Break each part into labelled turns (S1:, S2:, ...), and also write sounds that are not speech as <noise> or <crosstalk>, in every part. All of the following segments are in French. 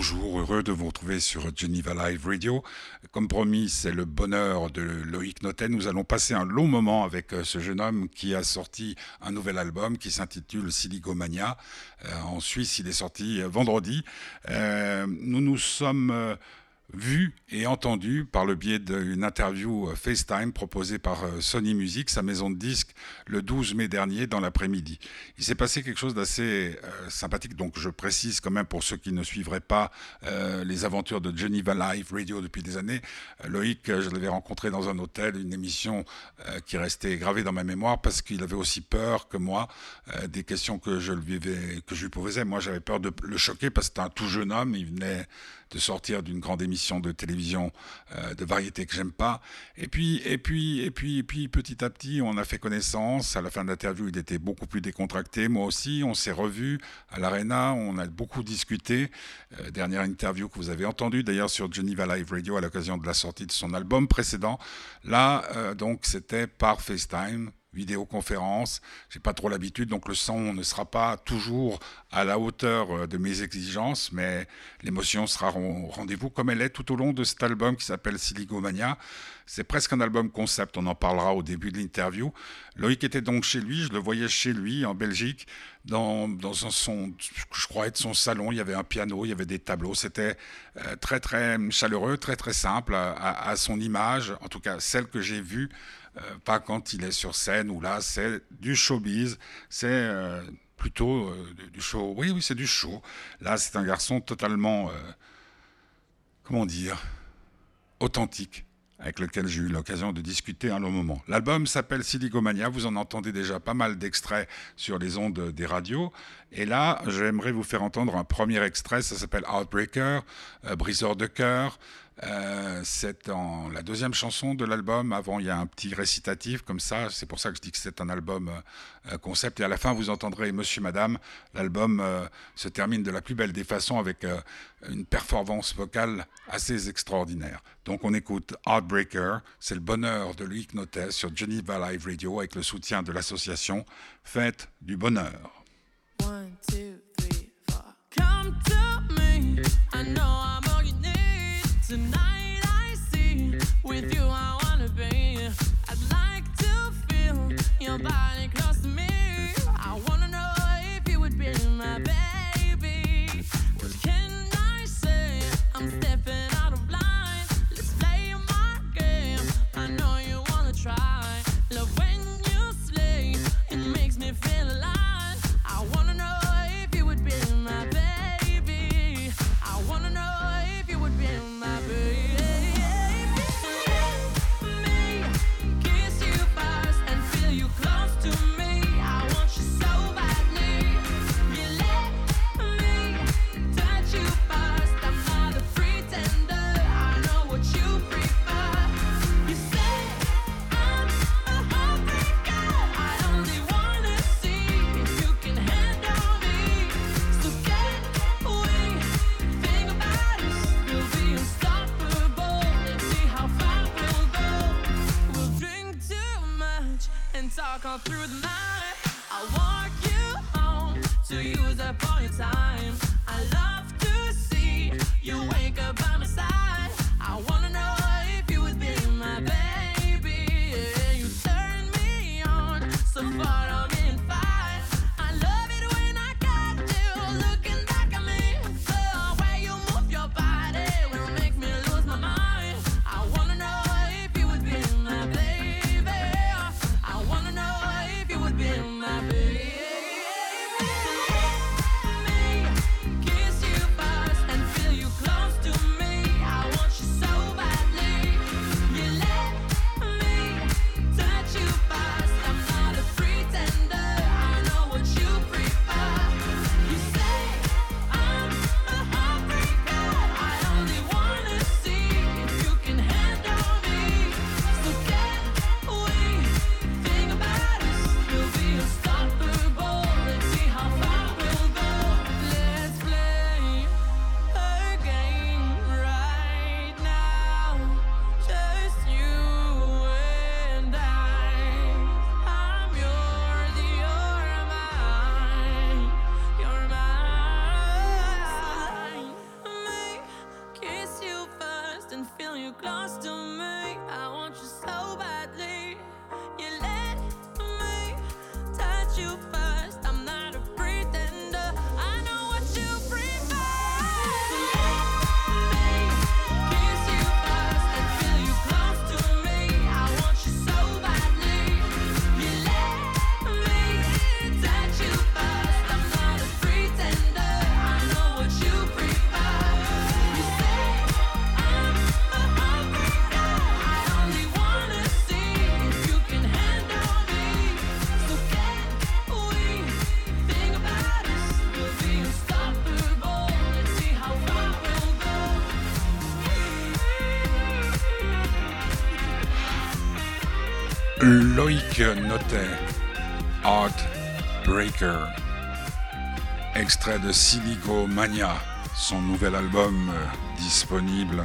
S1: bonjour, heureux de vous retrouver sur Geneva Live Radio. Comme promis, c'est le bonheur de Loïc Notet. Nous allons passer un long moment avec euh, ce jeune homme qui a sorti un nouvel album qui s'intitule Siligomania. Euh, en Suisse, il est sorti euh, vendredi. nous nous sommes vu et entendu par le biais d'une interview euh, FaceTime proposée par euh, Sony Music, sa maison de disques, le 12 mai dernier dans l'après-midi. Il s'est passé quelque chose d'assez euh, sympathique, donc je précise quand même pour ceux qui ne suivraient pas les aventures de Geneva Live Radio depuis des années. Loïc, je l'avais rencontré dans un hôtel, une émission qui restait gravée dans ma mémoire parce qu'il avait aussi peur que moi des questions que je lui, que je lui posais. Moi, j'avais peur de le choquer parce que c'était un tout jeune homme, il venait de sortir d'une grande émission de télévision euh, de variété que j'aime pas. Et puis, et puis, et puis, et puis, petit à petit, on a fait connaissance. À la fin de l'interview, il était beaucoup plus décontracté. Moi aussi, on s'est revus à l'Arena. On a beaucoup discuté. Euh, dernière interview que vous avez entendue d'ailleurs sur Geneva Live Radio à l'occasion de la sortie de son album précédent. Là, euh, donc, c'était par FaceTime vidéoconférence. J'ai pas trop l'habitude, donc le son ne sera pas toujours à la hauteur euh, de mes exigences, mais l'émotion sera au rendez-vous comme elle est tout au long de cet album qui s'appelle Siligomania. C'est presque un album concept, on en parlera au début de l'interview. Loïc était donc chez lui, je le voyais chez lui en Belgique, dans, dans son, je crois être son salon, il y avait un piano, il y avait des tableaux, c'était euh, très très chaleureux, très très simple à, à son image, en tout cas celle que j'ai vue pas quand il est sur scène où là c'est du showbiz, c'est euh, plutôt euh, du show. Oui, oui, c'est du show. Là, c'est un garçon totalement, comment dire, authentique avec lequel j'ai eu l'occasion de discuter un long moment. L'album s'appelle Silicomania, vous en entendez déjà pas mal d'extraits sur les ondes des radios. Et là, j'aimerais vous faire entendre un premier extrait, ça s'appelle Outbreaker, Briseur de cœur. Euh, c'est la deuxième chanson de l'album. Avant, il y a un petit récitatif comme ça. C'est pour ça que je dis que c'est un album euh, concept. Et à la fin, vous entendrez Monsieur, Madame. L'album euh, se termine de la plus belle des façons avec une performance vocale assez extraordinaire. Donc, on écoute Heartbreaker. C'est le bonheur de Loïc Notet sur Geneva Live Radio avec le soutien de l'association Fête du Bonheur. Tonight I see with you I wanna be. I'd like to feel your body Extrait de Silico Mania, son nouvel album euh, disponible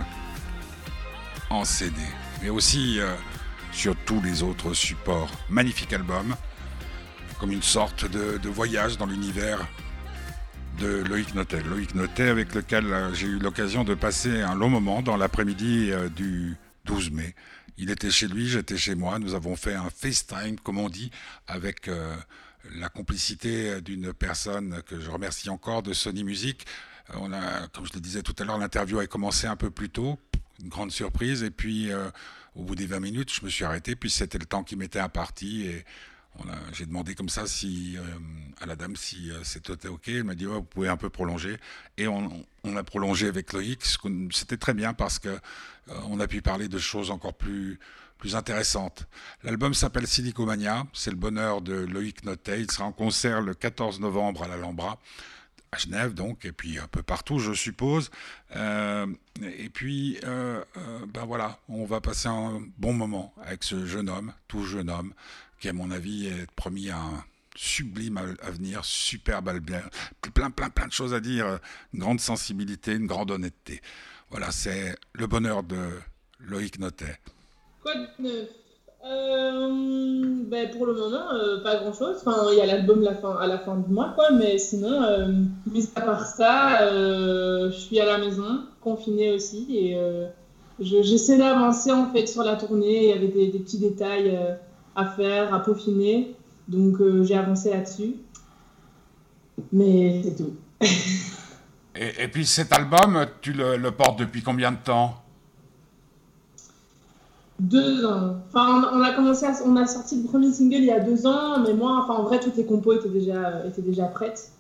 S1: en CD, mais aussi euh, sur tous les autres supports. Magnifique album, comme une sorte de, voyage dans l'univers de Loïc Notet. Loïc Notet avec lequel euh, j'ai eu l'occasion de passer un long moment dans l'après-midi du 12 mai. Il était chez lui, j'étais chez moi. Nous avons fait un FaceTime, comme on dit, avec la complicité d'une personne que je remercie encore de Sony Music. Euh, comme je le disais tout à l'heure, l'interview a commencé un peu plus tôt, une grande surprise. Et puis, euh, au bout des 20 minutes, je me suis arrêté. Puis c'était le temps qui m'était imparti. Et j'ai demandé comme ça si, à la dame si c'était OK. Elle m'a dit vous pouvez un peu prolonger. Et on, a prolongé avec Loïc. C'était très bien parce que euh, on a pu parler de choses encore plus, plus intéressantes. L'album s'appelle Silicomania, c'est le bonheur de Loïc Notet. Il sera en concert le 14 novembre à l'Alhambra à Genève donc, et puis un peu partout, je suppose. Euh, et puis, euh, ben voilà, on va passer un bon moment avec ce jeune homme, tout jeune homme, qui à mon avis est promis à un sublime avenir, superbe plein, plein, plein de choses à dire, une grande sensibilité, une grande honnêteté. Voilà, c'est le bonheur de Loïc Notet.
S2: Quoi de neuf euh, ben pour le moment, euh, pas grand chose. Enfin, il y a l'album à la fin du mois, quoi. Mais sinon, euh, mis à part ça, je suis à la maison, confinée aussi, et j'essaie d'avancer en fait sur la tournée. Il y avait des, des petits détails à faire, à peaufiner, donc j'ai avancé là-dessus. Mais c'est tout.
S1: Et, puis cet album, tu le, portes depuis combien de temps?
S2: Deux ans. Enfin, on a commencé, on a sorti le premier single il y a deux ans, mais moi, enfin, en vrai, toutes les compos étaient déjà, étaient déjà prêtes.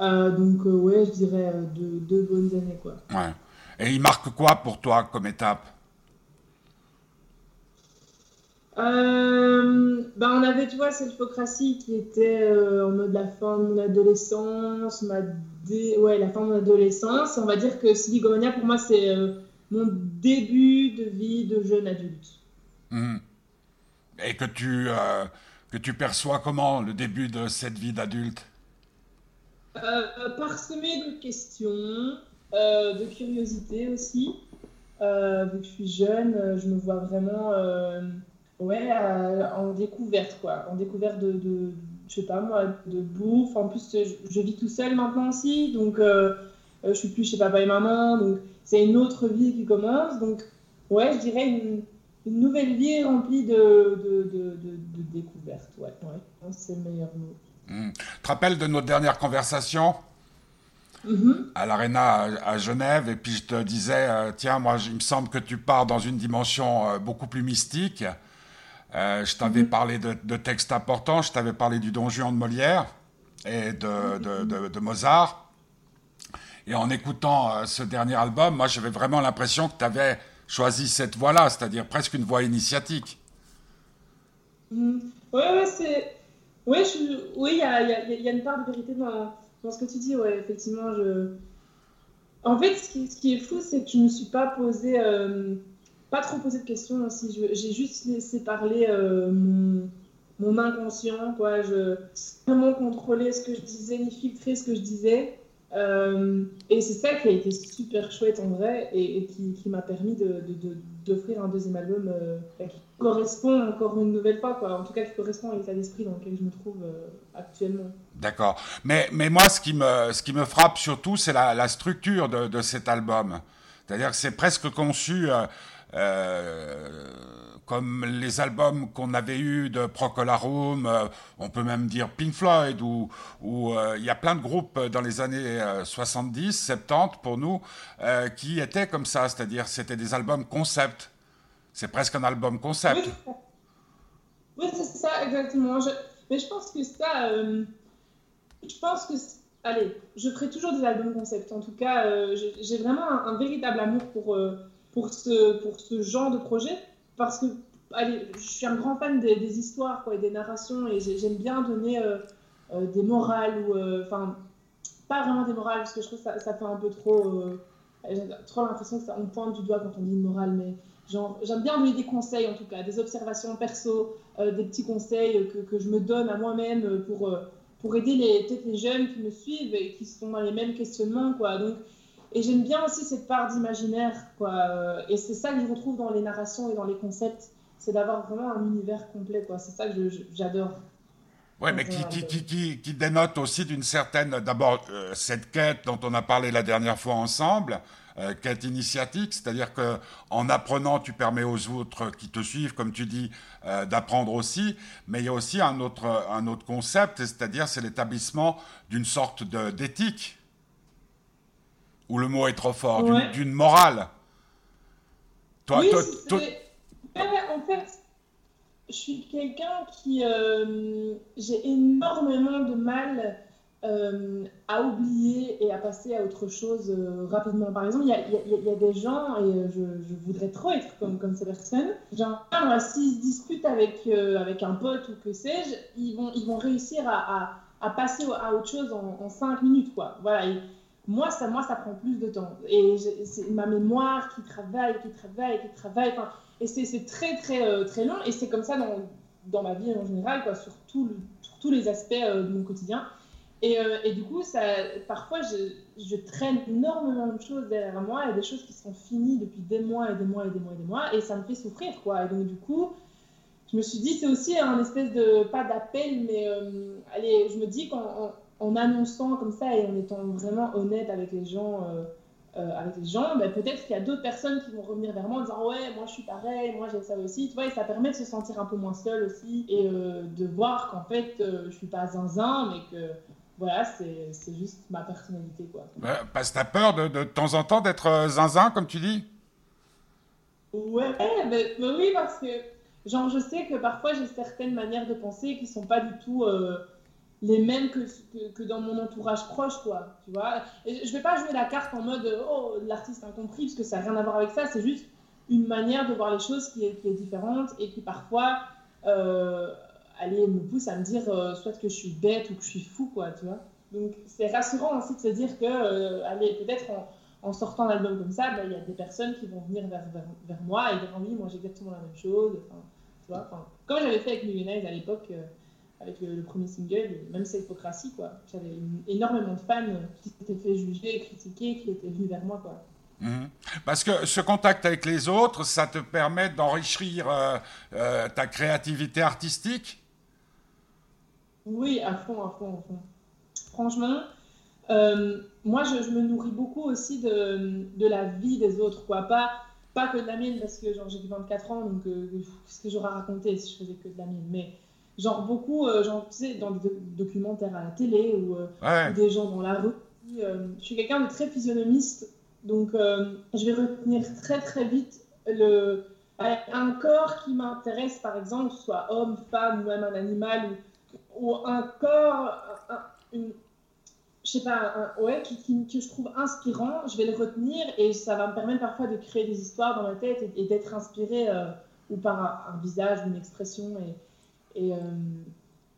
S2: Euh, donc, euh, ouais, je dirais euh, deux, deux, bonnes années, quoi.
S1: Ouais. Et il marque quoi pour toi comme étape?
S2: Euh, bah on avait, tu vois, Selfocratie qui était en mode la fin de mon adolescence, ma ouais, la fin de mon adolescence. On va dire que Siligomania, pour moi, c'est mon début de vie de jeune adulte.
S1: Mmh. Et que tu, que tu perçois comment le début de cette vie d'adulte?
S2: Parsemé de questions, de curiosité aussi. vu que je suis jeune, je me vois vraiment Ouais, euh, en découverte, quoi. En découverte de, de, je sais pas moi, de bouffe. En plus, je, vis tout seul maintenant aussi, donc euh, euh, je suis plus chez papa et maman, donc c'est une autre vie qui commence. Donc, ouais, je dirais une, une nouvelle vie remplie de, de, de, de découvertes. Ouais, ouais. c'est le meilleur mot.
S1: Hmm. Tu te rappelles de notre dernière conversation mm-hmm. à l'Arena à, Genève, et puis je te disais, tiens, moi, il me semble que tu pars dans une dimension beaucoup plus mystique. Euh, je t'avais mhm. parlé de, textes importants, je t'avais parlé du Don Juan de Molière et de, de, Mozart. Et en écoutant euh, ce dernier album, moi j'avais vraiment l'impression que tu avais choisi cette voie-là, c'est-à-dire presque une voie initiatique.
S2: Oui, ouais, c'est. Oui, il y a, une part de vérité dans, ce que tu dis, ouais, effectivement. Je... En fait, ce qui, est fou, c'est que je ne me suis pas posé. Euh, pas trop posé de questions aussi. J'ai juste laissé parler euh, mon, mon, inconscient, quoi. Je vraiment contrôler ce que je disais, ni filtrer ce que je disais. Euh, et c'est ça qui a été super chouette en vrai et, qui, m'a permis d'offrir un deuxième album euh, qui correspond encore une nouvelle fois, en tout cas qui correspond à l'état d'esprit dans lequel je me trouve actuellement.
S1: D'accord. Mais, mais moi, ce qui me, ce qui me frappe surtout, c'est la, structure de, cet album. C'est-à-dire que c'est presque conçu comme les albums qu'on avait eus de Procolarum, euh, on peut même dire Pink Floyd, ou euh, il y a plein de groupes dans les années 70, euh, 70 pour nous, qui étaient comme ça, c'est-à-dire c'était des albums concept. C'est presque un album concept.
S2: Oui, c'est ça, exactement. Mais je pense que ça, je pense que, allez, je ferai toujours des albums concept. En tout cas, j'ai vraiment un, un, véritable amour pour, pour, ce, pour ce genre de projet parce que allez, je suis un grand fan des, histoires quoi, et des narrations et j'aime bien donner euh, euh, des morales ou euh, enfin pas vraiment des morales parce que je trouve que ça, ça fait un peu trop j'ai trop l'impression qu'on pointe du doigt quand on dit morale mais j'aime bien donner des conseils en tout cas des observations perso des petits conseils que, que, je me donne à moi-même pour pour aider les peut-être les jeunes qui me suivent et qui sont dans les mêmes questionnements quoi. Donc et j'aime bien aussi cette part d'imaginaire, quoi. Euh, et c'est ça que je retrouve dans les narrations et dans les concepts, c'est d'avoir vraiment un univers complet, quoi. C'est ça que j'adore.
S1: Oui, mais qui, qui, qui, qui, dénote aussi d'une certaine, d'abord, euh, cette quête dont on a parlé la dernière fois ensemble, euh, quête initiatique, c'est-à-dire que en apprenant, tu permets aux autres qui te suivent, comme tu dis, d'apprendre aussi. Mais il y a aussi un autre, un autre concept, c'est-à-dire c'est l'établissement d'une sorte d'éthique ou le mot est trop fort, d'une morale.
S2: Toi, oui, toi, en fait, je suis quelqu'un qui. Euh, j'ai énormément de mal euh, à oublier et à passer à autre chose euh, rapidement. Par exemple, il y, a, des gens, et je, voudrais trop être comme, comme ces personnes, genre, s'ils se disputent avec, avec un pote ou que sais-je, ils vont, ils vont réussir à, à, passer à autre chose en, en cinq minutes. Quoi. Voilà. Moi ça, moi, ça prend plus de temps. Et c'est ma mémoire qui travaille, qui travaille, qui travaille. Et c'est très, très, euh, très long. Et c'est comme ça dans, dans, ma vie en général, quoi, sur, tout tous les aspects euh, de mon quotidien. Et, euh, et, du coup, ça, parfois, je, je, traîne énormément de choses derrière moi et des choses qui sont finies depuis des mois et des mois et des mois et des mois. Et ça me fait souffrir, quoi. Et donc, du coup, je me suis dit, c'est aussi un espèce de, pas d'appel, mais allez, je me dis qu'en en annonçant comme ça et en étant vraiment honnête avec les gens, euh, euh, avec les gens, ben, peut-être qu'il y a d'autres personnes qui vont revenir vers moi en disant ouais, moi je suis pareil, moi j'ai ça aussi, tu vois, et ça permet de se sentir un peu moins seul aussi et euh, de voir qu'en fait je suis pas zinzin, mais que voilà, c'est juste ma personnalité quoi.
S1: parce que t'as peur de, de, temps en temps d'être zinzin comme tu dis?
S2: Ouais, mais, oui parce que genre je sais que parfois j'ai certaines manières de penser qui sont pas du tout les mêmes que, que, dans mon entourage proche, quoi, tu vois. Et je vais pas jouer la carte en mode « Oh, l'artiste incompris », parce que ça n'a rien à voir avec ça, c'est juste une manière de voir les choses qui est, qui est différente et qui parfois, euh, allez, me pousse à me dire euh, soit que je suis bête ou que je suis fou, quoi, tu vois. Donc c'est rassurant aussi de se dire que, euh, peut-être en, sortant l'album comme ça, ben, il y a des personnes qui vont venir vers, vers, moi et dire « Oui, moi j'ai exactement la même chose », tu vois. Comme j'avais fait avec Millionnaires à l'époque avec le, premier single, même cette hypocratie, quoi. J'avais énormément de fans qui s'étaient fait juger, critiquer, qui étaient venus vers moi, quoi.
S1: Mhm. Parce que ce contact avec les autres, ça te permet d'enrichir euh, euh, ta créativité artistique?
S2: Oui, à fond, à fond, à fond. Franchement, euh, moi, je, me nourris beaucoup aussi de, de, la vie des autres, quoi. Pas, pas que de la mienne, parce que j'ai 24 ans, donc qu'est-ce que j'aurais raconté si je faisais que de la mienne? Mais Genre beaucoup, euh, genre, tu sais, dans des documentaires à la télé ou, euh, des gens dans la rue. Euh, je suis quelqu'un de très physionomiste, donc je vais retenir très très vite le, un corps qui m'intéresse, par exemple, soit homme, femme ou même un animal, ou, ou un corps, une, je sais pas, ouais, qui, que je trouve inspirant, je vais le retenir et ça va me permettre parfois de créer des histoires dans ma tête et, d'être inspiré ou par un, un, visage, une expression. Et, et euh,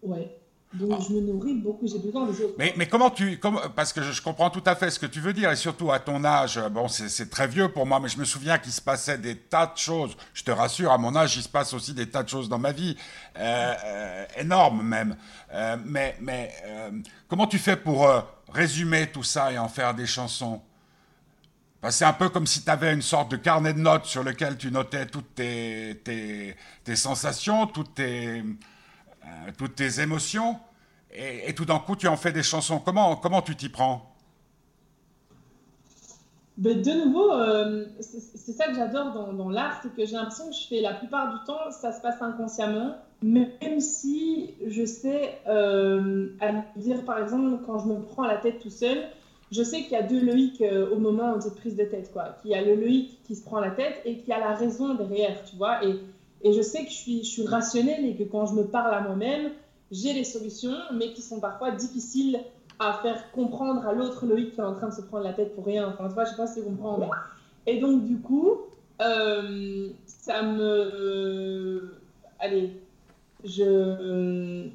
S2: ouais. Donc je me nourris beaucoup, j'ai besoin des autres.
S1: Mais, mais comment tu... Parce que je, comprends tout à fait ce que tu veux dire, et surtout à ton âge, bon c'est très vieux pour moi, mais je me souviens qu'il se passait des tas de choses. Je te rassure, à mon âge, il se passe aussi des tas de choses dans ma vie, euh, euh, énormes même. mais mais comment tu fais pour résumer tout ça et en faire des chansons? C'est un peu comme si tu avais une sorte de carnet de notes sur lequel tu notais toutes tes, sensations, toutes tes, euh, émotions, et, tout d'un coup tu en fais des chansons. Comment, comment tu t'y prends?
S2: Ben, de nouveau, euh, c'est ça que j'adore dans, l'art, c'est que j'ai l'impression que je fais la plupart du temps, ça se passe inconsciemment, même si je sais, euh, à dire par exemple, quand je me prends la tête tout seul, je sais qu'il y a deux Loïc euh, au moment de cette prise de tête, quoi. Qu'il y a le Loïc qui se prend la tête et qu'il y a la raison derrière, tu vois. Et, et je sais que je suis, je suis rationnelle et que quand je me parle à moi-même, j'ai les solutions, mais qui sont parfois difficiles à faire comprendre à l'autre Loïc qui est en train de se prendre la tête pour rien. Enfin, tu vois, je sais pas si tu comprends. Et donc, du coup, euh, ça me. allez, je.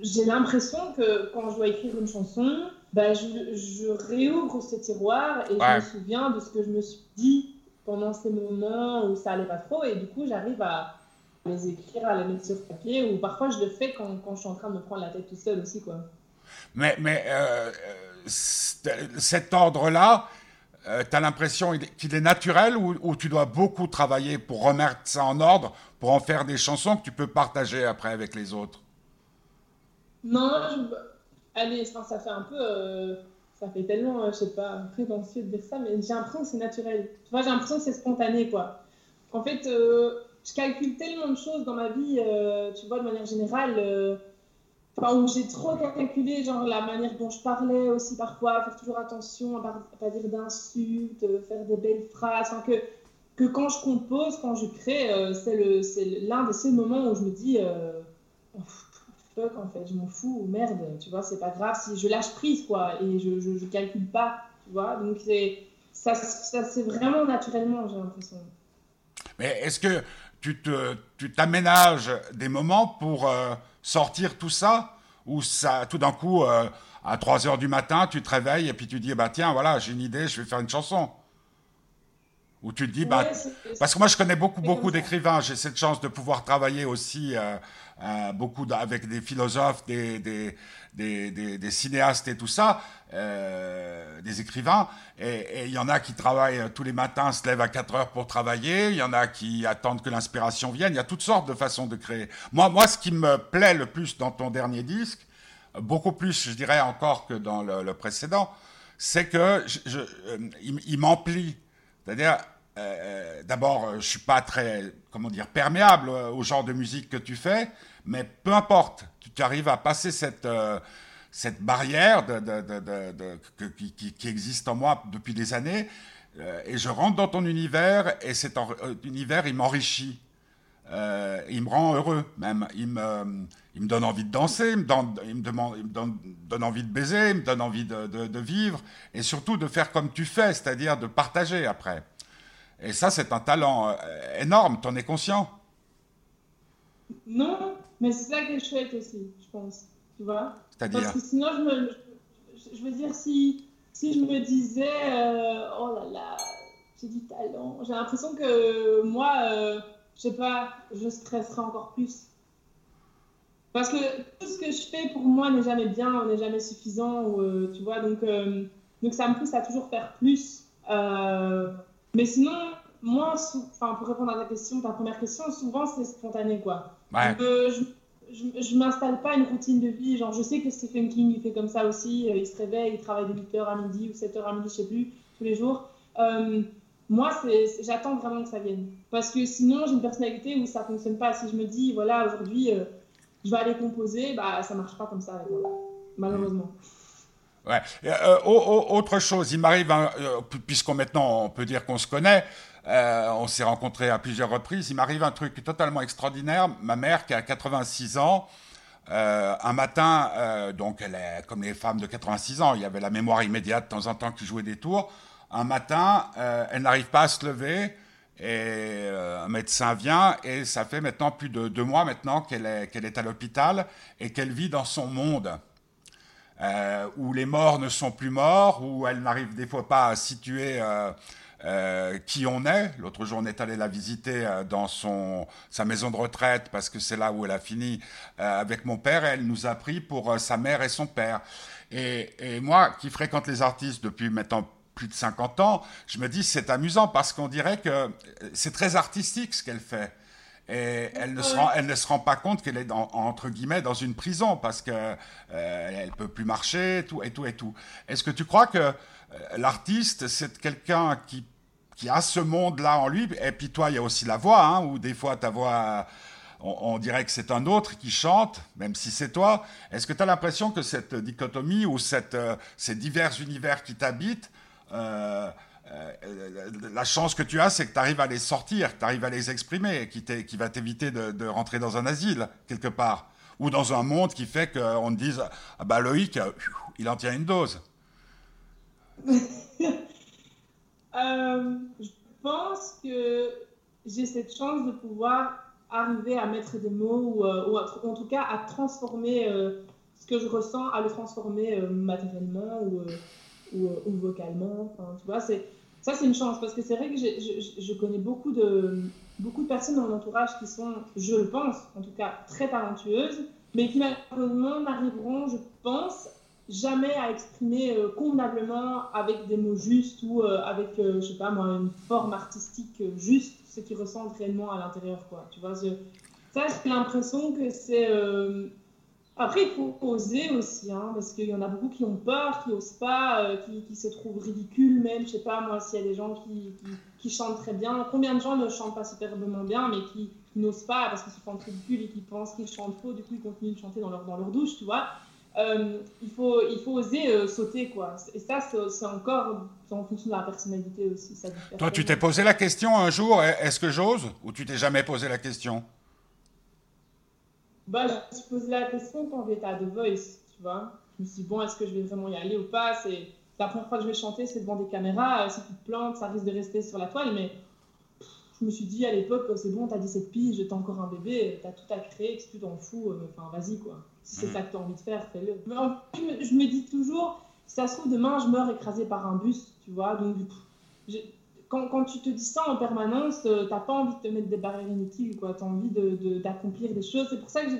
S2: J'ai l'impression que quand je dois écrire une chanson, bah, je, je, réouvre ce tiroir et je me souviens de ce que je me suis dit pendant ces moments où ça allait pas trop. Et du coup, j'arrive à les écrire, à les mettre sur papier, ou parfois je le fais quand, quand je suis en train de me prendre la tête tout seul aussi. quoi.
S1: Mais, mais euh, cet ordre-là, euh, tu as l'impression qu'il est naturel ou, ou, tu dois beaucoup travailler pour remettre ça en ordre, pour en faire des chansons que tu peux partager après avec les autres?
S2: Non, je... allez, ça fait un peu. Euh, ça fait tellement, je sais pas, prétentieux de dire ça, mais j'ai l'impression que c'est naturel. Tu vois, j'ai l'impression que c'est spontané, quoi. En fait, je calcule tellement de choses dans ma vie, tu vois, de manière générale Enfin, où j'ai trop calculé, genre la manière dont je parlais aussi parfois, faire toujours attention à ne pas dire d'insultes, euh, faire des belles phrases. Enfin, que, que quand je compose, quand je crée, euh, c'est l'un des seuls moments où je me dis euh, fuck en fait, je m'en fous, merde, tu vois, c'est pas grave si je lâche prise quoi, et je, je, calcule pas, tu vois. Donc ça, ça c'est vraiment naturellement, j'ai l'impression.
S1: Mais est-ce que tu t'aménages des moments pour sortir tout ça Ou ça, tout d'un coup, euh, à 3 heures du matin, tu te réveilles et puis tu dis, bah tiens, voilà, j'ai une idée, je vais faire une chanson? Ou tu te dis, bah, parce que moi je connais beaucoup, beaucoup d'écrivains, j'ai cette chance de pouvoir travailler aussi euh, euh, beaucoup avec des philosophes, des, des, des, des, cinéastes et tout ça, euh, des écrivains. Et il y en a qui travaillent tous les matins, se lèvent à 4 heures pour travailler. Il y en a qui attendent que l'inspiration vienne. Il y a toutes sortes de façons de créer. Moi, moi, ce qui me plaît le plus dans ton dernier disque, beaucoup plus, je dirais encore que dans le, précédent, c'est que je, je, euh, il, m'emplit. C'est-à-dire, euh, d'abord, je suis pas très, comment dire, perméable au genre de musique que tu fais, mais peu importe, tu arrives à passer cette, euh, barrière qui, existe en moi depuis des années, euh, et je rentre dans ton univers, et cet euh, univers, il m'enrichit. il me rend heureux, même. Il me, donne envie de danser, il me, donne, envie de baiser, il me donne envie de, vivre, et surtout de faire comme tu fais, c'est-à-dire de partager après. Et ça, c'est un talent énorme, t'en es conscient
S2: Non, mais c'est ça qui est chouette aussi, je pense. Tu vois
S1: C'est-à-dire
S2: Parce que sinon, je, me, je, veux dire, si, si je me disais, euh, oh là là, j'ai du talent, j'ai l'impression que moi, euh, je sais pas, je stresserais encore plus. Parce que tout ce que je fais pour moi n'est jamais bien, n'est jamais suffisant, ou, euh, tu vois, donc, donc ça me pousse à toujours faire plus. Mais sinon, moi, pour répondre à ta question, ta première question, souvent c'est spontané, quoi. Euh, je, ne m'installe pas une routine de vie. Genre, je sais que Stephen King, il fait comme ça aussi. Euh, il se réveille, il travaille de 8h à midi ou 7h à midi, je sais plus, tous les jours. Euh, moi, j'attends vraiment que ça vienne. Parce que sinon, j'ai une personnalité où ça fonctionne pas. Si je me dis, voilà, aujourd'hui, je vais aller composer, bah, ça marche pas comme ça avec moi, malheureusement.
S1: Ouais. autre chose, il m'arrive, puisqu'on maintenant on peut dire qu'on se connaît, euh, on s'est rencontrés à plusieurs reprises. Il m'arrive un truc totalement extraordinaire. Ma mère, qui a 86 ans, euh, un matin, euh, donc elle est comme les femmes de 86 ans, il y avait la mémoire immédiate de temps en temps qui jouait des tours. Un matin, elle n'arrive pas à se lever et un médecin vient et ça fait maintenant plus de deux mois maintenant qu'elle est, qu'elle est à l'hôpital et qu'elle vit dans son monde. Où les morts ne sont plus morts, où elle n'arrive des fois pas à situer euh, qui on est. L'autre jour, on est allé la visiter euh, dans son, sa maison de retraite parce que c'est là où elle a fini euh, avec mon père et elle nous a pris pour sa mère et son père. Et, et, moi, qui fréquente les artistes depuis maintenant plus de 50 ans, je me dis c'est amusant parce qu'on dirait que c'est très artistique ce qu'elle fait. Et elle ne, se rend, elle ne se rend pas compte qu'elle est dans, entre guillemets dans une prison parce que euh, elle peut plus marcher, tout et tout et tout. Est-ce que tu crois que l'artiste, c'est quelqu'un qui, qui a ce monde-là en lui? Et puis toi, il y a aussi la voix, hein, où des fois ta voix, on, dirait que c'est un autre qui chante, même si c'est toi. Est-ce que tu as l'impression que cette dichotomie ou cette, ces divers univers qui t'habitent, la chance que tu as, c'est que tu arrives à les sortir, que tu arrives à les exprimer, qui, va t'éviter de, rentrer dans un asile, quelque part, ou dans un monde qui fait qu'on te dise Ah bah Loïc, il en tient une dose. <laughs>
S2: Euh, je pense que j'ai cette chance de pouvoir arriver à mettre des mots ou, euh, en tout cas à transformer euh, ce que je ressens, à le transformer matériellement ou, vocalement. Tu vois, c'est ça, c'est une chance parce que c'est vrai que je, connais beaucoup de, beaucoup de personnes dans mon entourage qui sont, je le pense, en tout cas très talentueuses, mais qui malheureusement n'arriveront, je pense, jamais à exprimer euh, convenablement avec des mots justes ou euh, avec, euh, je sais pas moi, une forme artistique juste ce qu'ils ressentent réellement à l'intérieur, quoi. Tu vois, ça, j'ai l'impression que c'est... Après, il faut oser aussi, hein, parce qu'il y en a beaucoup qui ont peur, qui n'osent pas, qui, qui, se trouvent ridicules même. Je sais pas, moi, s'il y a des gens qui, qui, chantent très bien. Combien de gens ne chantent pas superbement bien, mais qui, n'osent pas parce qu'ils se sentent ridicules et qui pensent qu'ils chantent faux, du coup, ils continuent de chanter dans leur, dans leur douche, tu vois euh, il, faut, il faut oser euh, sauter, quoi. Et ça, c'est encore en fonction de la personnalité aussi. Ça
S1: Toi, tu t'es posé la question un jour, est-ce que j'ose Ou tu t'es jamais posé la question?
S2: Bah, Je me suis posé la question quand j'étais à The Voice, tu vois. Je me suis dit, bon, est-ce que je vais vraiment y aller ou pas? C'est la première fois que je vais chanter, c'est devant des caméras. Si tu te plantes, ça risque de rester sur la toile, mais je me suis dit à l'époque, c'est bon, t'as 17 piges, t'as encore un bébé, t'as tout à créer, si tu t'en fous, euh, enfin vas-y quoi. Si c'est mm. ça que t'as envie de faire, fais-le. Mais je me dis toujours, si ça se trouve, demain je meurs écrasé par un bus, tu vois. Donc, quand, tu te dis ça en permanence, euh, t'as pas envie de te mettre des barrières inutiles, quoi. T'as envie d'accomplir de, des choses. C'est pour ça que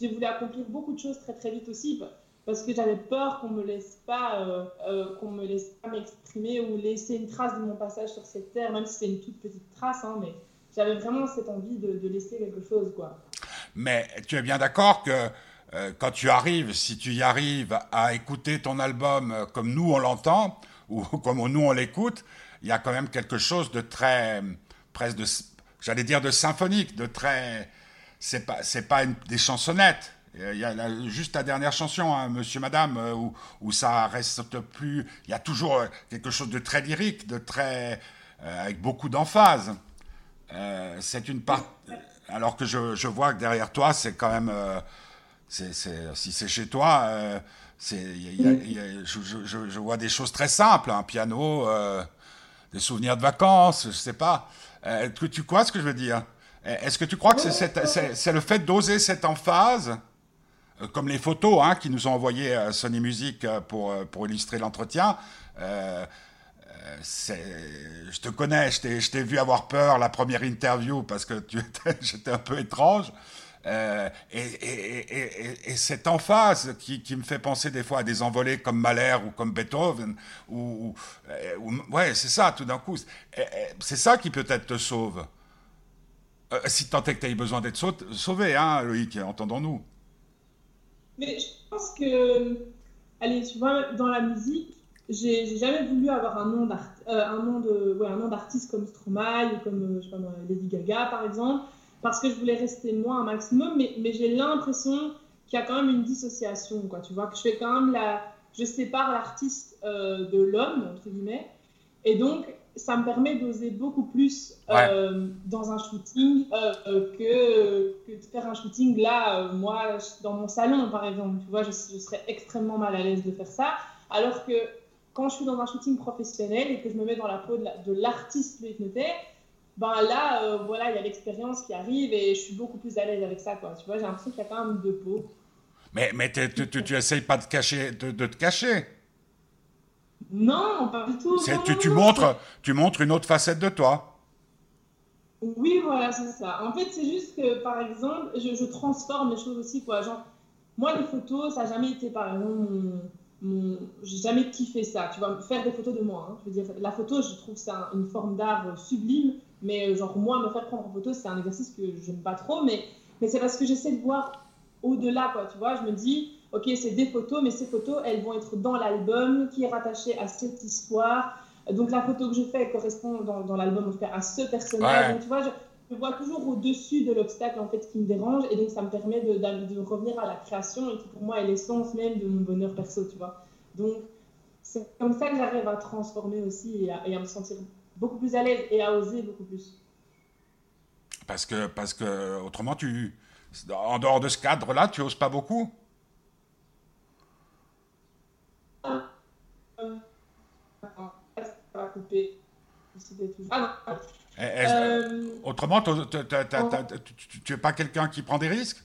S2: j'ai voulu accomplir beaucoup de choses très très vite aussi parce que j'avais peur qu'on me laisse pas euh, euh, qu'on me laisse pas m'exprimer ou laisser une trace de mon passage sur cette terre même si c'est une toute petite trace hein, mais j'avais vraiment cette envie de, de, laisser quelque chose quoi
S1: mais tu es bien d'accord que quand tu arrives si tu y arrives à écouter ton album comme nous on l'entend ou <laughs> comme nous on l'écoute il y a quand même quelque chose de très presque de j'allais dire de symphonique de très c'est pas c'est pas des chansonnettes il y a juste la dernière chanson, hein, Monsieur Madame, euh, où, où, ça reste plus. Il y a toujours euh, quelque chose de très lyrique, de très euh, avec beaucoup d'emphase. c'est une part. Alors que je, je, vois que derrière toi, c'est quand même. c'est, si c'est chez toi, c'est, je, vois des choses très simples, un piano, des souvenirs de vacances, je sais pas. tu, tu crois ce que je veux dire? Est-ce que tu crois que c'est, le fait d'oser cette emphase? Euh, comme les photos hein, qui nous ont envoyé euh, Sony Music euh, pour, pour illustrer l'entretien. je te connais, je t'ai vu avoir peur la première interview parce que <laughs> j'étais un peu étrange. Et, et, et, cette emphase qui, me fait penser des fois à des envolées comme Mahler ou comme Beethoven, ou, ouais, c'est ça, tout d'un coup. C'est ça qui peut-être te sauve. si tant est que tu aies besoin d'être sauvé, hein, Loïc, entendons-nous.
S2: Mais je pense que, allez, tu vois, dans la musique, j'ai jamais voulu avoir un nom d'artiste euh, ouais, comme Stromae ou comme je sais pas, Lady Gaga par exemple parce que je voulais rester moi un maximum mais, mais j'ai l'impression qu'il y a quand même une dissociation quoi tu vois que je fais quand même la je sépare l'artiste euh, de l'homme entre guillemets et donc ça me permet d'oser beaucoup plus euh, dans un shooting euh, euh, que, que, de faire un shooting là, moi, dans mon salon, par exemple. Tu vois, je, serais extrêmement mal à l'aise de faire ça. Alors que quand je suis dans un shooting professionnel et que je me mets dans la peau de l'artiste le hypnotaire, ben là, voilà, il y a l'expérience qui arrive et je suis beaucoup plus à l'aise avec ça, quoi. Tu vois, j'ai l'impression qu'il y a quand même deux peaux.
S1: Mais, mais tu, tu, tu essayes pas de, cacher, de, de te cacher?
S2: Non, pas du tout.
S1: tu, tu, montres, tu montres une autre facette de toi.
S2: Oui, voilà, c'est ça. En fait, c'est juste que, par exemple, je, transforme les choses aussi, quoi. Genre, moi, les photos, ça n'a jamais été, par exemple, mon... j'ai jamais kiffé ça. Tu vois, faire des photos de moi. Hein. Je veux dire, la photo, je trouve c'est une forme d'art sublime, mais genre, moi, me faire prendre en photo, c'est un exercice que je n'aime pas trop, mais, mais c'est parce que j'essaie de voir au-delà, quoi. Tu vois, je me dis, ok, c'est des photos, mais ces photos, elles vont être dans l'album qui est rattaché à cette histoire. Donc la photo que je fais correspond dans, dans l'album, en tout cas, à ce personnage. Donc tu vois, je, je vois toujours au-dessus de l'obstacle en fait qui me dérange et donc ça me permet de, de, revenir à la création et qui pour moi est l'essence même de mon bonheur perso, tu vois. Donc c'est comme ça que j'arrive à transformer aussi et à, et à, me sentir beaucoup plus à l'aise et à oser beaucoup plus.
S1: Parce que, parce que autrement, tu, en dehors de ce cadre-là, tu oses pas beaucoup?
S2: Ah. Ah non.
S1: Euh, autrement, tu n'es pas quelqu'un qui prend des risques?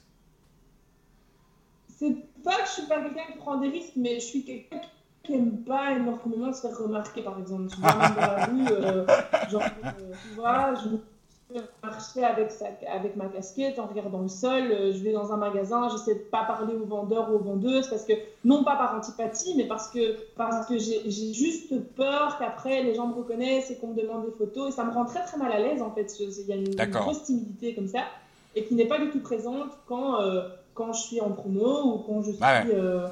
S2: C'est pas que je suis pas quelqu'un qui prend des risques, mais je suis quelqu'un qui n'aime pas énormément se faire remarquer, par exemple. Tu <laughs> vois, dans la rue, euh, genre, euh, tu vois, je marcher avec, sa, avec ma casquette en regardant le sol. Euh, je vais dans un magasin, j'essaie de pas parler aux vendeurs ou aux vendeuses parce que, non pas par antipathie, mais parce que, parce que j'ai juste peur qu'après les gens me reconnaissent et qu'on me demande des photos. Et ça me rend très très mal à l'aise en fait. Il y a une, grosse timidité comme ça et qui n'est pas du tout présente quand, euh, quand je suis en promo ou quand je suis euh,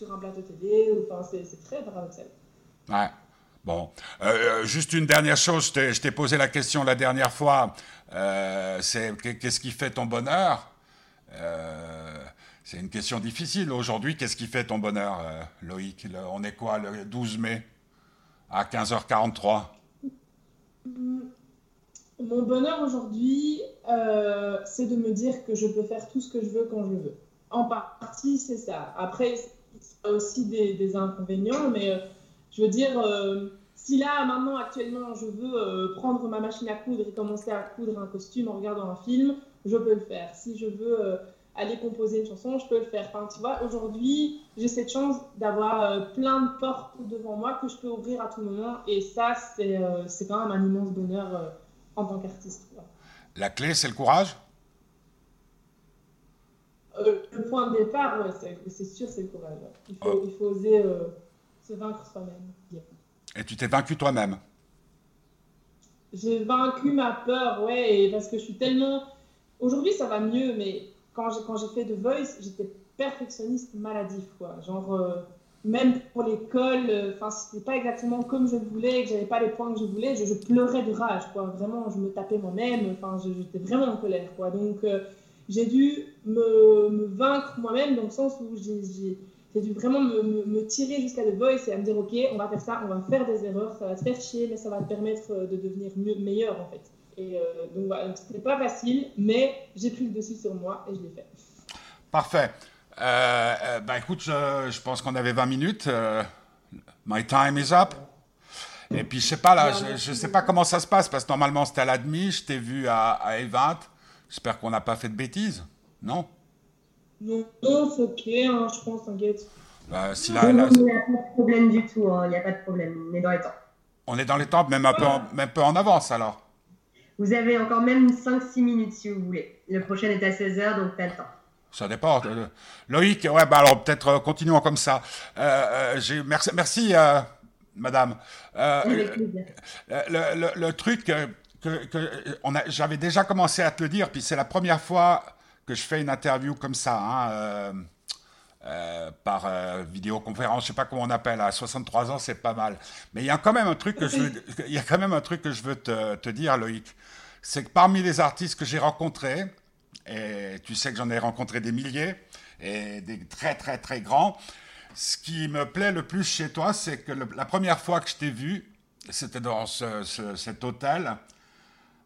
S2: sur un plateau télé. Enfin, c'est très paradoxal.
S1: Ouais. Bon, euh, juste une dernière chose, je t'ai posé la question la dernière fois, euh, c'est qu'est-ce qui fait ton bonheur? Euh, C'est une question difficile. Aujourd'hui, qu'est-ce qui fait ton bonheur, Loïc? On est quoi, le 12 mai, à 15h43
S2: Mon bonheur aujourd'hui, c'est de me dire que je peux faire tout ce que je veux quand je veux. En partie, c'est ça. Après, aussi des, des inconvénients, mais je veux dire, euh, si là, maintenant, actuellement, je veux euh, prendre ma machine à coudre et commencer à coudre un costume en regardant un film, je peux le faire. Si je veux euh, aller composer une chanson, je peux le faire. Tu vois, aujourd'hui, j'ai cette chance d'avoir plein de portes devant moi que je peux ouvrir à tout moment. Et ça, c'est quand même un immense bonheur en tant qu'artiste.
S1: La clé, c'est le courage?
S2: Le point de départ, c'est sûr, c'est le courage. Il faut, oh. il faut oser vaincre soi-même.
S1: Et tu t'es vaincu toi-même?
S2: J'ai vaincu ma peur, ouais, parce que je suis tellement. Aujourd'hui, ça va mieux, mais quand j'ai, quand j'ai fait The Voice, j'étais perfectionniste maladif, quoi. Genre, euh, même pour l'école, euh, enfin, c'était pas exactement comme je voulais, que j'avais pas les points que je voulais, je, pleurais de rage, quoi. Vraiment, je me tapais moi-même, enfin, j'étais vraiment en colère, quoi. Donc, euh, j'ai dû me, me, vaincre moi-même dans le sens où j'ai dû vraiment me, me, tirer jusqu'à The Voice et à me dire ok on va faire ça on va faire des erreurs ça va te faire chier mais ça va te permettre euh, de devenir mieux, meilleur en fait. Et euh, donc voilà c'était pas facile mais j'ai pris le dessus sur moi et je l'ai fait.
S1: Parfait. Euh, bah écoute je, je pense qu'on avait 20 minutes. My time is up. Et puis je sais pas là je, je sais pas comment ça se passe parce que normalement c'était à la demi je t'ai vu à, à E20 j'espère qu'on n'a pas fait de bêtises non?
S2: Non, c'est ok, hein, je pense, t'inquiète.
S1: Bah, si
S3: là, il n'y a pas de problème du tout, hein, il n'y a pas de problème, on est dans les temps.
S1: On est dans les temps, même un, peu, en, même peu en avance alors.
S3: Vous avez encore même 5-6 minutes si vous voulez. Le prochain est à 16h, donc t'as le temps.
S1: Ça dépend. Euh, Loïc, ouais, bah alors peut-être euh, continuons comme ça. Euh, euh merci, merci madame. Le, le, le, truc que, que j'avais déjà commencé à te le dire, puis c'est la première fois que je fais une interview comme ça, hein, euh, euh, par euh, vidéoconférence, je sais pas comment on appelle, à 63 ans, c'est pas mal. Mais il y a quand même un truc que je veux, il y a quand même un truc que je veux te, te dire, Loïc, c'est que parmi les artistes que j'ai rencontrés, et tu sais que j'en ai rencontré des milliers et des très très très grands, ce qui me plaît le plus chez toi, c'est que la première fois que je t'ai vu, c'était dans ce, cet hôtel.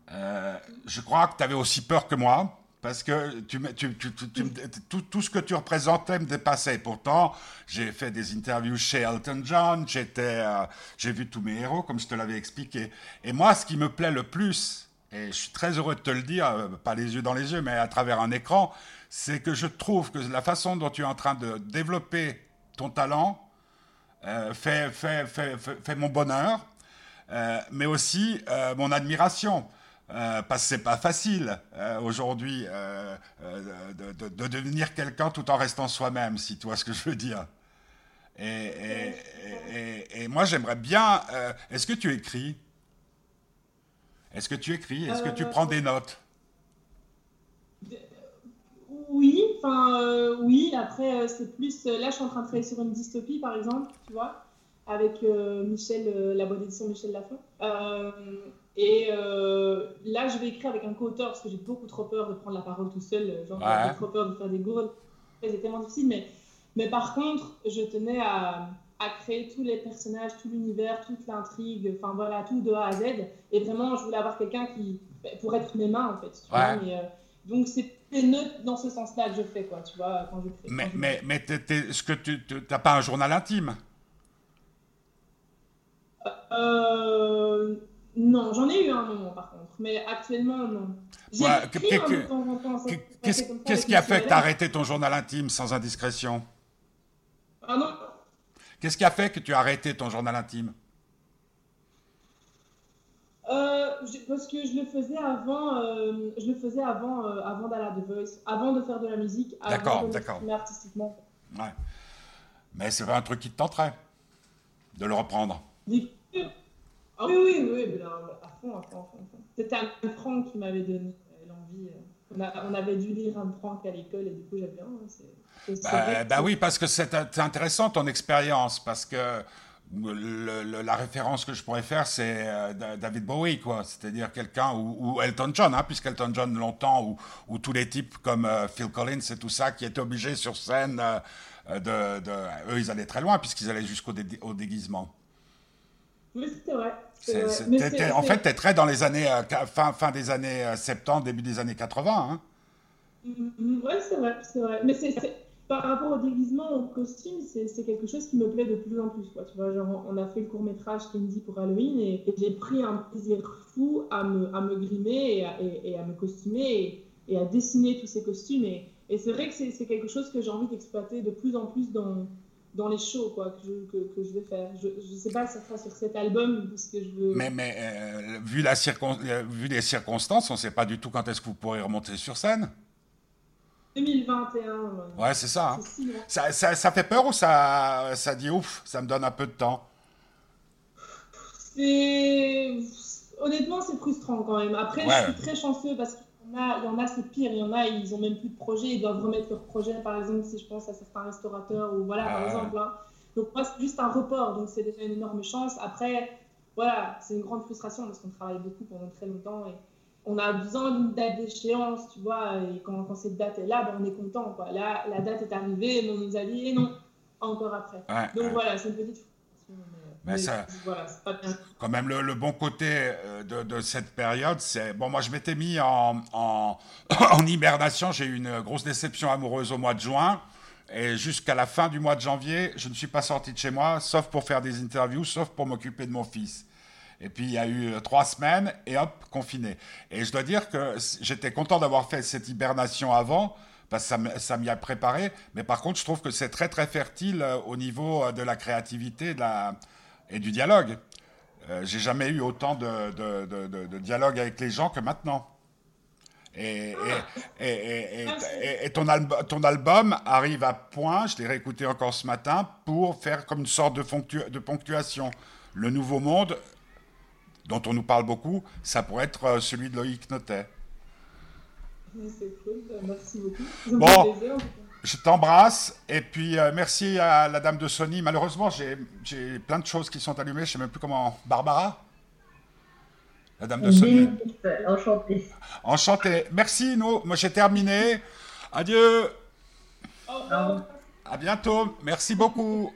S1: Je crois que tu avais aussi peur que moi parce que tout, ce que tu représentais me dépassait. Pourtant, j'ai fait des interviews chez Elton John, euh, j'ai vu tous mes héros, comme je te l'avais expliqué. Et moi, ce qui me plaît le plus, et je suis très heureux de te le dire, euh, pas les yeux dans les yeux, mais à travers un écran, c'est que je trouve que la façon dont tu es en train de développer ton talent euh, fait, mon bonheur, mais aussi mon admiration. Euh, parce que c'est pas facile euh, aujourd'hui euh, de, devenir quelqu'un tout en restant soi-même, si tu vois ce que je veux dire. Et, et, moi, j'aimerais bien. Est-ce que tu écris? Est-ce que tu écris? Est-ce que tu prends des notes?
S2: Oui, enfin, oui, après, c'est plus. Là, je suis en train de travailler sur une dystopie, par exemple, tu vois, avec Michel, la bonne édition Michel Lafont. Et là, je vais écrire avec un co-auteur parce que j'ai beaucoup trop peur de prendre la parole tout seul. Genre, j'ai trop peur de faire des gourdes. C'est tellement difficile, mais, mais par contre, je tenais à à créer tous les personnages, tout l'univers, toute l'intrigue, enfin voilà, tout de A à Z. Et vraiment, je voulais avoir quelqu'un qui, pour être mes mains en fait. Tu vois, mais, euh, donc c'est neutre dans ce sens-là que je fais, quoi, tu vois, quand je crée.
S1: Mais, mais, mais est-ce que tu n'as pas un journal intime?
S2: Euh, Non, j'en ai eu un moment par contre, mais actuellement non.
S1: Qu'est-ce qui a fait que tu as arrêté ton journal intime sans indiscrétion?
S2: Ah non,
S1: Qu'est-ce qui a fait que tu as arrêté ton journal intime?
S2: Euh, parce que je le faisais avant, euh, je le faisais avant, euh, avant d'aller à The Voice, avant de faire de la musique,
S1: avant de
S2: artistiquement.
S1: Ouais. Mais c'est pas un truc qui te tenterait de le reprendre?
S2: Ah oui, oui, oui, à fond, à fond, à fond. C'était un Franck qui m'avait donné l'envie. On, avait dû lire un Franck à l'école et du coup j'avais bien.
S1: Bah, bah, oui, parce que c'est intéressant ton expérience, parce que la référence que je pourrais faire, c'est euh, David Bowie, quoi. C'est-à-dire quelqu'un, ou, Elton John, hein, puisqu'Elton John, longtemps, ou, tous les types comme euh, Phil Collins et tout ça, qui étaient obligés sur scène euh, de, Eux, ils allaient très loin, puisqu'ils allaient jusqu'au au déguisement.
S2: Oui, c'est vrai.
S1: en fait, tu es très dans les années, fin, fin des années 70, début des années 80. Hein.
S2: Mm-hmm. Oui, c'est vrai, c'est vrai. Mais c'est par rapport au déguisement, au costume, c'est quelque chose qui me plaît de plus en plus. Quoi. Tu vois, genre, on a fait le court métrage Candy pour Halloween et, j'ai pris un plaisir fou à me, à me grimer et à, et, à me costumer et, à dessiner tous ces costumes. Et, c'est vrai que c'est quelque chose que j'ai envie d'exploiter de plus en plus dans, dans les shows quoi, que, je, que, que je vais faire. Je ne sais pas si ça sera sur cet album parce que je veux...
S1: Mais, mais euh, vu, la euh, vu les circonstances, on ne sait pas du tout quand est-ce que vous pourrez remonter sur scène
S2: 2021.
S1: Ouais, c'est ça, hein. ça, ça, ça. fait peur ou ça, ça dit ouf, ça me donne un peu de temps?
S2: Honnêtement, c'est frustrant quand même. Après, je suis très chanceux parce qu'il y en a, il y en a c'est pire. Il y en a, ils ont même plus de projet, ils doivent remettre leur projet, par exemple, si je pense à certains restaurateurs ou voilà, par exemple. Hein. Donc, moi, c'est juste un report, donc c'est déjà une énorme chance. Après, voilà, c'est une grande frustration parce qu'on travaille beaucoup pendant très longtemps et on a besoin d'une date d'échéance, tu vois, et quand, quand cette date est là, ben, on est content, quoi. Là, la date est arrivée, mais on nous a dit, et non, encore après. Donc voilà, c'est une petite
S1: mais, ça, voilà, pas bien. Quand même, le, bon côté euh, de, de cette période, c'est. Bon, moi, je m'étais mis en, en, <coughs> en hibernation. J'ai eu une grosse déception amoureuse au mois de juin. Et jusqu'à la fin du mois de janvier, je ne suis pas sorti de chez moi, sauf pour faire des interviews, sauf pour m'occuper de mon fils. Et puis il y a eu euh, trois semaines et hop, confiné. Et je dois dire que j'étais content d'avoir fait cette hibernation avant parce que ça m'y a préparé. Mais par contre, je trouve que c'est très très fertile euh, au niveau de la créativité de la, et du dialogue. J'ai jamais eu autant de, de, de, dialogue avec les gens que maintenant. Et, et, et, ton, ton, album arrive à point, je l'ai réécouté encore ce matin, pour faire comme une sorte de, ponctuation. Le Nouveau Monde dont on nous parle beaucoup, ça pourrait être euh, celui de Loïc Notet.
S2: C'est cool, merci beaucoup.
S1: Bon, je t'embrasse et puis euh, merci à la dame de Sony. Malheureusement, j'ai plein de choses qui sont allumées, je ne sais même plus comment. Barbara? La dame de Sony.
S3: Enchantée.
S1: Enchantée. Merci, nous. Moi, j'ai terminé. Adieu.
S2: Au revoir.
S1: À bientôt. Merci beaucoup.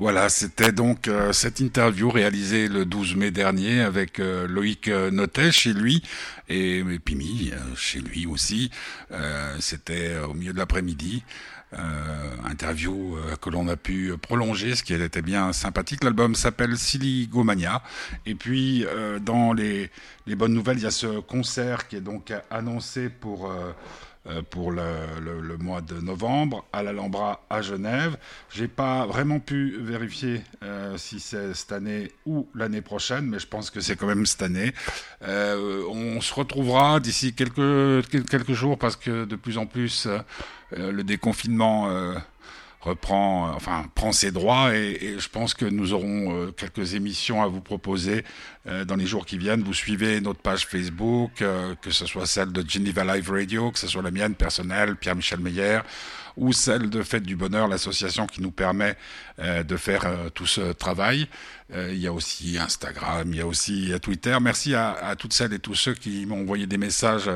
S1: Voilà, c'était donc euh, cette interview réalisée le 12 mai dernier avec euh, Loïc euh, Notet chez lui et, Pimi chez lui aussi. c'était au milieu de l'après-midi. interview que l'on a pu prolonger, ce qui était bien sympathique. L'album s'appelle Siligomania. Et puis, dans les, les bonnes nouvelles, il y a ce concert qui est donc annoncé pour pour le, mois de novembre à l'Alhambra à Genève. J'ai pas vraiment pu vérifier euh, si c'est cette année ou l'année prochaine, mais je pense que c'est quand même cette année. Euh, on se retrouvera d'ici quelques jours parce que de plus en plus le déconfinement reprend, enfin, prend ses droits et, je pense que nous aurons quelques émissions à vous proposer dans les jours qui viennent. Vous suivez notre page Facebook, que ce soit celle de Geneva Live Radio, que ce soit la mienne personnelle, Pierre-Michel Meyer ou celle de Fête du Bonheur, l'association qui nous permet euh, de faire euh, tout ce travail. Euh, il y a aussi Instagram, il y a aussi Twitter. Merci à, toutes celles et tous ceux qui m'ont envoyé des messages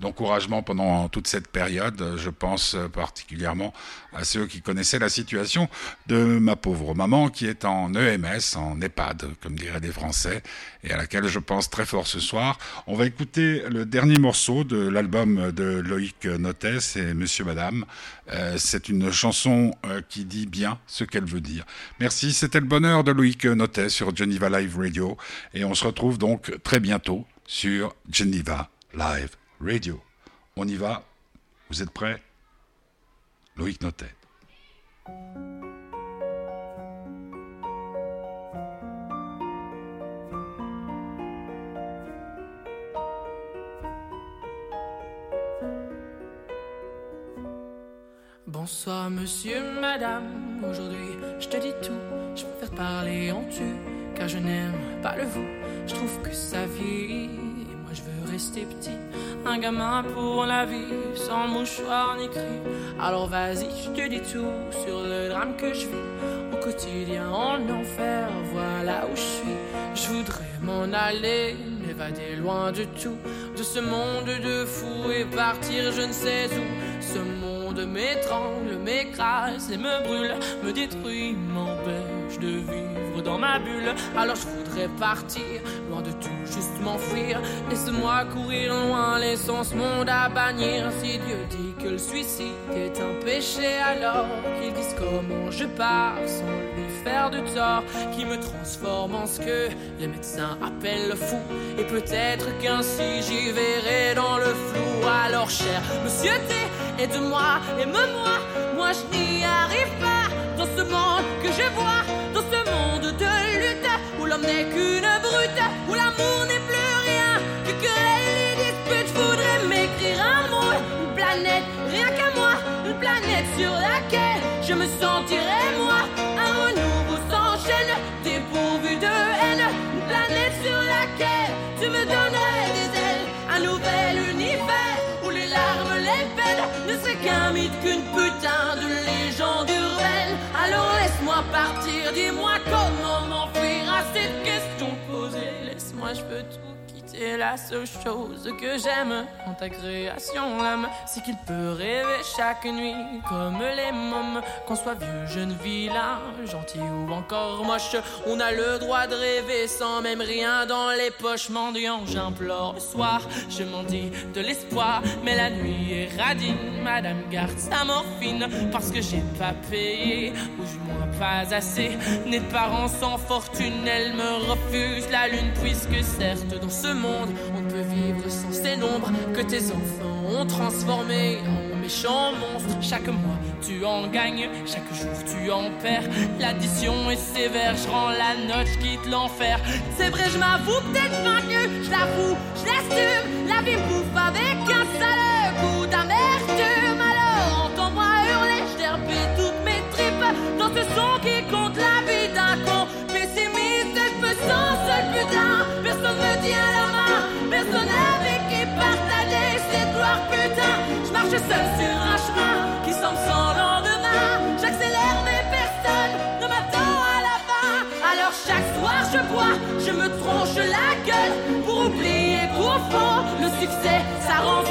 S1: d'encouragement pendant toute cette période. Je pense particulièrement à ceux qui connaissaient la situation de ma pauvre maman qui est en EMS, en EHPAD, comme diraient les Français, et à laquelle je pense très fort ce soir. On va écouter le dernier morceau de l'album de Loïc Notet, c'est Monsieur Madame. c'est une chanson qui dit bien ce qu'elle veut dire. Merci, c'était le bonheur de Loïc Notet sur Geneva Live Radio. Et on se retrouve donc très bientôt sur Geneva Live Radio. On y va. Vous êtes prêts? Loïc Notet.
S4: Bonsoir monsieur, madame, aujourd'hui je te dis tout, je préfère parler en tu, car je n'aime pas le vous, je trouve que ça vieillit, et moi je veux rester petit, un gamin pour la vie, sans mouchoir ni cri, alors vas-y je te dis tout sur le drame que je vis, au quotidien en enfer, voilà où je suis, je voudrais m'en aller, m'évader loin de tout, de ce monde de fous et partir je ne sais où, ce monde m'étrangle, m'écrase et me brûle, me détruit, m'empêche de vivre dans ma bulle. Alors je voudrais partir, loin de tout, juste m'enfuir. Laisse-moi courir loin, laissons ce monde à bannir. Si Dieu dit que le suicide est un péché, alors qu'il dise comment je pars sans lui faire de tort, qui me transforme en ce que les médecins appellent le fou. Et peut-être qu'ainsi j'y verrai dans le flou. Alors cher monsieur T aide-moi, aime-moi, moi je n'y arrive pas dans ce monde je vois, dans ce monde de lutte où l'homme n'est qu'une brute, où l'amour n'est plus rien que querelle et dispute. Je voudrais m'écrire un mot, une planète, rien qu'à moi, une planète sur laquelle je me sentirais c'est la seule chose que j'aime en ta création. L'âme, c'est qu'il peut rêver chaque nuit comme les mômes. Qu'on soit vieux, jeune, vilain, gentil ou encore moche, on a le droit de rêver sans même rien dans les poches. Mendiant, j'implore le soir, je m'en dis de l'espoir. Mais la nuit est radine, madame garde sa morphine parce que j'ai pas payé, ou du moins pas assez. Nés de parents sans fortune, elle me refuse la lune, puisque certes dans ce monde on ne peut vivre sans ces nombres que tes enfants ont transformés en méchants monstres. Chaque mois, tu en gagnes, chaque jour, tu en perds. L'addition est sévère, je rends la note, je quitte l'enfer. C'est vrai, je m'avoue peut-être vaincu, je l'avoue, je l'assume. La vie bouffe avec un sale coup d'amertume. Alors, entends-moi hurler, je toutes mes tripes dans ce son qui compte seul sur un chemin qui semble sans lendemain. J'accélère, mais personne ne m'attend à la fin. Alors chaque soir, je bois, je me tronche la gueule pour oublier profond le succès, ça rend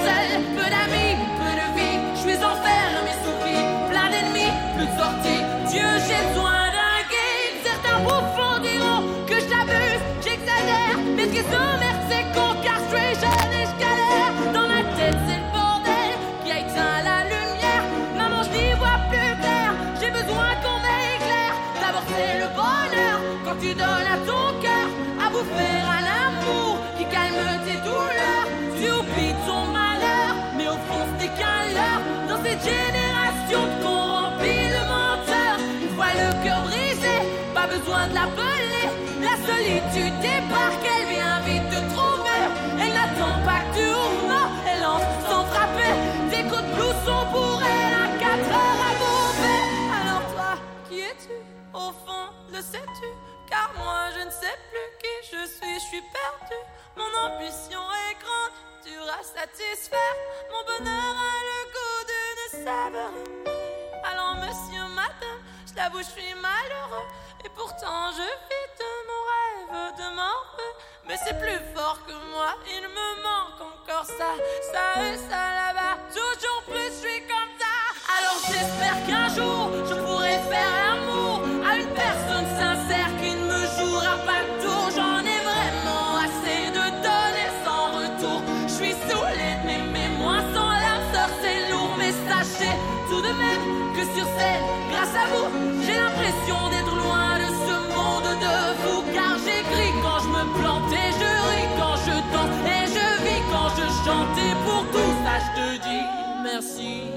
S4: solitude débarque, elle vient vite te trouver. Elle n'attend pas que tu ouvres, elle lance sans frapper. Des coups de blouson pour elle à 4 heures à bomber. Alors toi, qui es-tu? Au fond, le sais-tu? Car moi, je ne sais plus qui je suis, je suis perdu. Mon ambition est grande, Tu à satisfaire. Mon bonheur a le goût d'une saveur. Alors, monsieur, madame, je t'avoue, je suis malheureux. Et pourtant, je fais de mon rêve de mort. Mais c'est plus fort que moi. Il me manque encore ça, ça et ça là-bas. Toujours plus, je suis comme ça. Alors j'espère qu'un jour, je pourrai faire l'amour. assim.